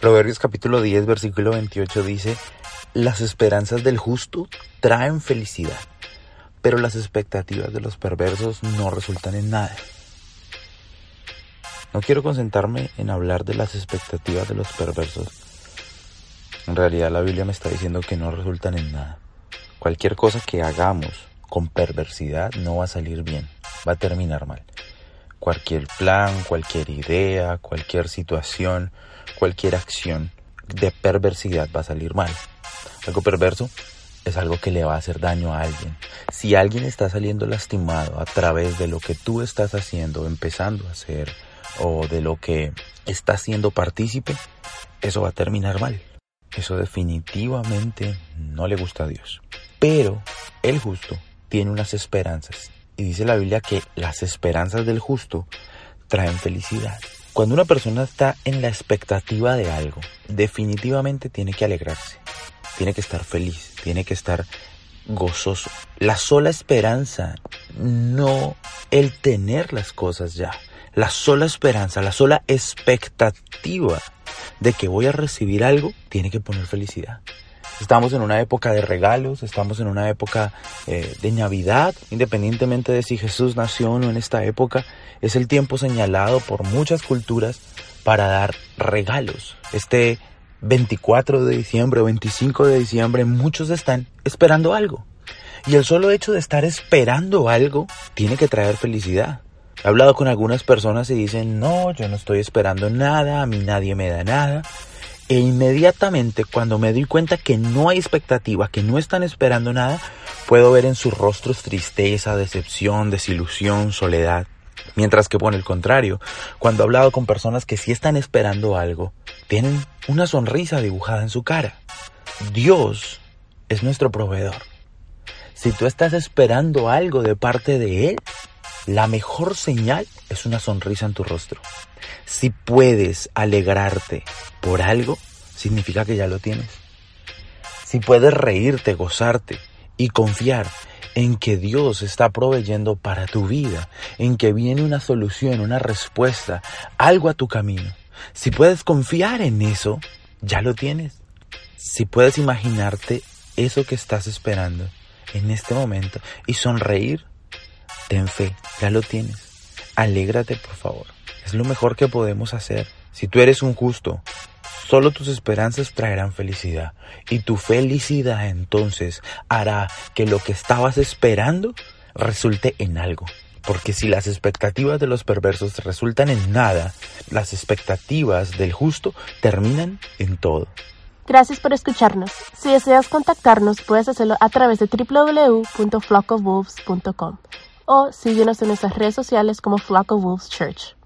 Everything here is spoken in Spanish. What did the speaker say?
Proverbios capítulo 10, versículo 28 dice, las esperanzas del justo traen felicidad, pero las expectativas de los perversos no resultan en nada. No quiero concentrarme en hablar de las expectativas de los perversos. En realidad la Biblia me está diciendo que no resultan en nada. Cualquier cosa que hagamos con perversidad no va a salir bien, va a terminar mal. Cualquier plan, cualquier idea, cualquier situación, cualquier acción de perversidad va a salir mal. Algo perverso es algo que le va a hacer daño a alguien. Si alguien está saliendo lastimado a través de lo que tú estás haciendo, empezando a hacer, o de lo que está siendo partícipe, eso va a terminar mal. Eso definitivamente no le gusta a Dios. Pero el justo tiene unas esperanzas. Y dice la Biblia que las esperanzas del justo traen felicidad. Cuando una persona está en la expectativa de algo, definitivamente tiene que alegrarse, tiene que estar feliz, tiene que estar gozoso. La sola esperanza, no el tener las cosas ya. La sola esperanza, la sola expectativa de que voy a recibir algo, tiene que poner felicidad. Estamos en una época de regalos, estamos en una época eh, de Navidad, independientemente de si Jesús nació o no en esta época, es el tiempo señalado por muchas culturas para dar regalos. Este 24 de diciembre o 25 de diciembre muchos están esperando algo. Y el solo hecho de estar esperando algo tiene que traer felicidad. He hablado con algunas personas y dicen, no, yo no estoy esperando nada, a mí nadie me da nada. E inmediatamente cuando me doy cuenta que no hay expectativa, que no están esperando nada, puedo ver en sus rostros tristeza, decepción, desilusión, soledad. Mientras que por el contrario, cuando he hablado con personas que sí están esperando algo, tienen una sonrisa dibujada en su cara. Dios es nuestro proveedor. Si tú estás esperando algo de parte de Él, la mejor señal es una sonrisa en tu rostro. Si puedes alegrarte por algo, significa que ya lo tienes. Si puedes reírte, gozarte y confiar en que Dios está proveyendo para tu vida, en que viene una solución, una respuesta, algo a tu camino. Si puedes confiar en eso, ya lo tienes. Si puedes imaginarte eso que estás esperando en este momento y sonreír, ten fe, ya lo tienes. Alégrate, por favor. Es lo mejor que podemos hacer. Si tú eres un justo, solo tus esperanzas traerán felicidad. Y tu felicidad entonces hará que lo que estabas esperando resulte en algo. Porque si las expectativas de los perversos resultan en nada, las expectativas del justo terminan en todo. Gracias por escucharnos. Si deseas contactarnos, puedes hacerlo a través de www.flockofwolves.com o síguenos en nuestras redes sociales como Flock of Wolves Church.